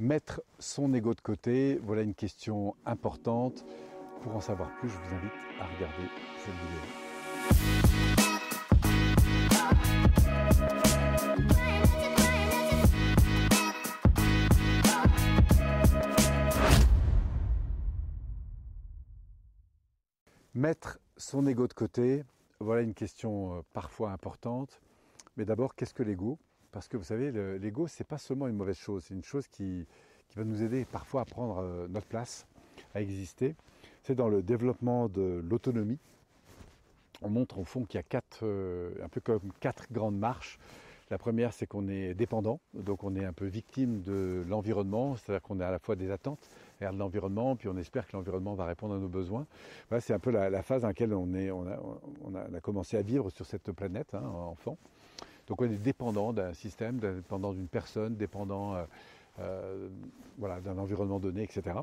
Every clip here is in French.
Mettre son ego de côté, voilà une question importante. Pour en savoir plus, je vous invite à regarder cette vidéo. Mettre son ego de côté, voilà une question euh, parfois importante. Mais d'abord, qu'est-ce que l'ego? Parce que vous savez, l'ego, c'est pas seulement une mauvaise chose, c'est une chose qui, qui, va nous aider parfois à prendre euh, notre place, à exister. C'est dans le développement de l'autonomie. On montre au fond qu'il y a quatre, euh, un peu comme quatre grandes marches. La première, c'est qu'on est dépendant, donc on est un peu victime de l'environnement, c'est-à-dire qu'on a à la fois des attentes de l'environnement, puis on espère que l'environnement va répondre à nos besoins. Voilà, c'est un peu la, phase dans laquelle on, est, on, a, commencé à vivre sur cette planète, hein, enfant. Donc on est dépendant d'un système, dépendant d'une personne, dépendant euh, euh, d'un environnement donné, etc.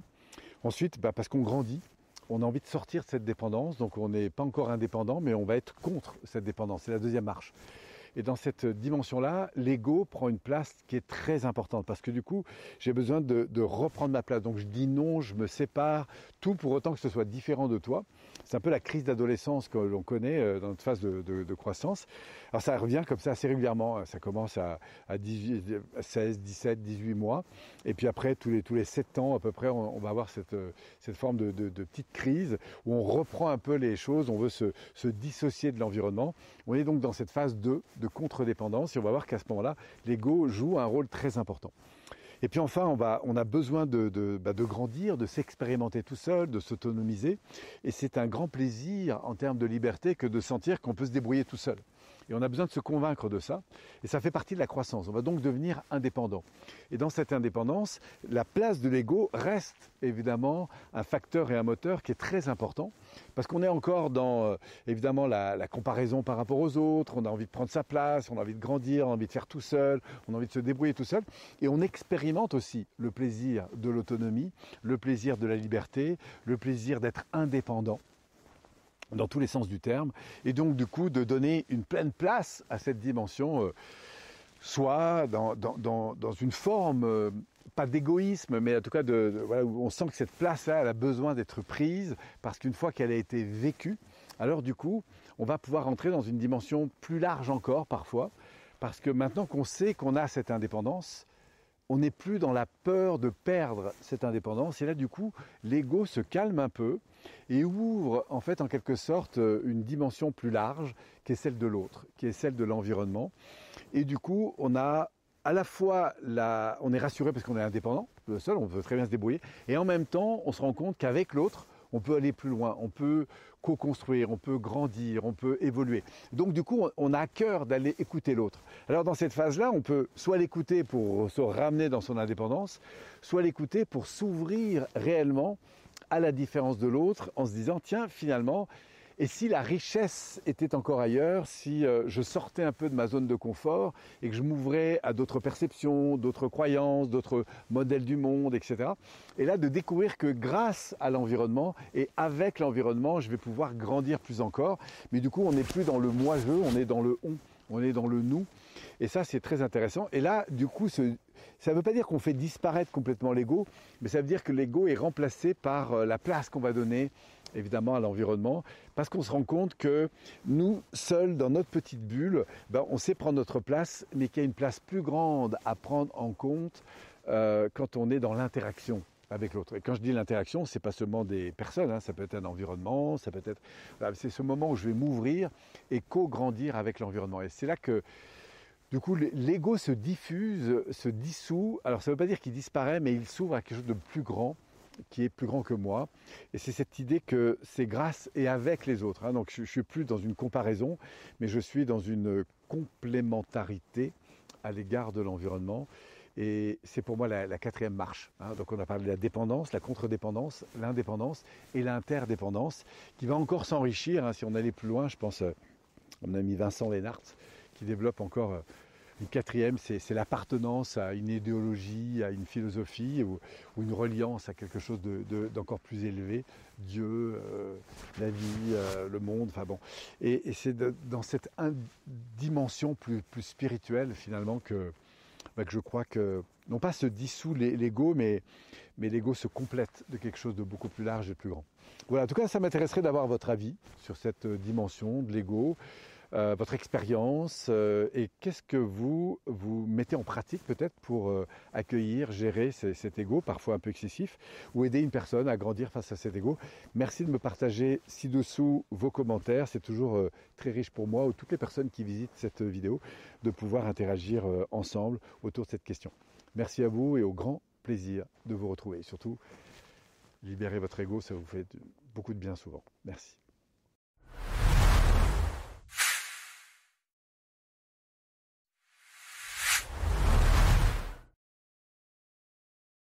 Ensuite, bah, parce qu'on grandit, on a envie de sortir de cette dépendance, donc on n'est pas encore indépendant, mais on va être contre cette dépendance. C'est la deuxième marche. Et dans cette dimension-là, l'ego prend une place qui est très importante parce que du coup, j'ai besoin de, reprendre ma place. Donc je dis non, je me sépare, tout pour autant que ce soit différent de toi. C'est un peu la crise d'adolescence que l'on connaît euh, dans notre phase de, croissance. Alors ça revient comme ça assez régulièrement. Ça commence à, 16, 17, 18 mois. Et puis après, tous les, tous les 7 ans à peu près, on, va avoir cette, cette forme de, petite crise où on reprend un peu les choses, on veut se, se dissocier de l'environnement. On est donc dans cette phase 2 de contre-dépendance et on va voir qu'à ce moment-là, l'ego joue un rôle très important. Et puis enfin, on, va, on a besoin de, de, bah, de grandir, de s'expérimenter tout seul, de s'autonomiser. Et c'est un grand plaisir en termes de liberté que de sentir qu'on peut se débrouiller tout seul. Et on a besoin de se convaincre de ça. Et ça fait partie de la croissance. On va donc devenir indépendant. Et dans cette indépendance, la place de l'ego reste évidemment un facteur et un moteur qui est très important. Parce qu'on est encore dans, euh, évidemment, la, comparaison par rapport aux autres. On a envie de prendre sa place, on a envie de grandir, on a envie de faire tout seul, on a envie de se débrouiller tout seul. Et on expérimente aussi le plaisir de l'autonomie, le plaisir de la liberté, le plaisir d'être indépendant dans tous les sens du terme, et donc du coup de donner une pleine place à cette dimension, euh, soit dans, une forme, euh, pas d'égoïsme, mais en tout cas de, voilà, où on sent que cette place-là, elle a besoin d'être prise, parce qu'une fois qu'elle a été vécue, alors du coup, on va pouvoir entrer dans une dimension plus large encore parfois, parce que maintenant qu'on sait qu'on a cette indépendance, on n'est plus dans la peur de perdre cette indépendance. Et là, du coup, l'ego se calme un peu et ouvre, en fait, en quelque sorte, une dimension plus large, qui est celle de l'autre, qui est celle de l'environnement. Et du coup, on a à la fois, la, on est rassuré parce qu'on est indépendant, seul, on peut très bien se débrouiller, et en même temps, on se rend compte qu'avec l'autre, on peut aller plus loin, on peut co-construire, on peut grandir, on peut évoluer. Donc du coup, on a à cœur d'aller écouter l'autre. Alors dans cette phase-là, on peut soit l'écouter pour se ramener dans son indépendance, soit l'écouter pour s'ouvrir réellement à la différence de l'autre en se disant, tiens, finalement, et si la richesse était encore ailleurs, si euh, je sortais un peu de ma zone de confort et que je m'ouvrais à d'autres perceptions, d'autres croyances, d'autres modèles du monde, etc. Et là, de découvrir que grâce à l'environnement et avec l'environnement, je vais pouvoir grandir plus encore. Mais du coup, on n'est plus dans le moi-je, on est dans le on, on est dans le nous. Et ça, c'est très intéressant. Et là, du coup, ça ne veut pas dire qu'on fait disparaître complètement l'ego, mais ça veut dire que l'ego est remplacé par euh, la place qu'on va donner évidemment à l'environnement, parce qu'on se rend compte que nous, seuls, dans notre petite bulle, ben, on sait prendre notre place, mais qu'il y a une place plus grande à prendre en compte euh, quand on est dans l'interaction avec l'autre. Et quand je dis l'interaction, c'est pas seulement des personnes, hein, ça peut être un environnement, ça peut être, c'est ce moment où je vais m'ouvrir et co-grandir avec l'environnement. Et c'est là que du coup, l'ego se diffuse, se dissout. Alors, ça ne veut pas dire qu'il disparaît, mais il s'ouvre à quelque chose de plus grand qui est plus grand que moi. Et c'est cette idée que c'est grâce et avec les autres. Hein. Donc je ne suis plus dans une comparaison, mais je suis dans une complémentarité à l'égard de l'environnement. Et c'est pour moi la, quatrième marche. Hein. Donc on a parlé de la dépendance, la contre-dépendance, l'indépendance et l'interdépendance, qui va encore s'enrichir. Hein. Si on allait plus loin, je pense, euh, mon ami Vincent Lénart, qui développe encore... Euh, une quatrième, c'est l'appartenance à une idéologie, à une philosophie ou, une reliance à quelque chose d'encore plus élevé, Dieu, euh, la vie, euh, le monde, enfin bon. Et, c'est dans cette dimension plus, spirituelle finalement que, bah, que je crois qu'il non pas se dissout l'ego, mais, l'ego se complète de quelque chose de beaucoup plus large et plus grand. Voilà, en tout cas, ça m'intéresserait d'avoir votre avis sur cette dimension de l'ego, euh, votre expérience euh, et qu'est-ce que vous, vous mettez en pratique peut-être pour euh, accueillir, gérer cet ego, parfois un peu excessif, ou aider une personne à grandir face à cet ego? Merci de me partager ci-dessous vos commentaires, c'est toujours très riche pour moi ou toutes les personnes qui visitent cette vidéo de pouvoir interagir ensemble autour de cette question. Merci à vous et au grand plaisir de vous retrouver. Et surtout, libérer votre ego, ça vous fait beaucoup de bien souvent. Merci.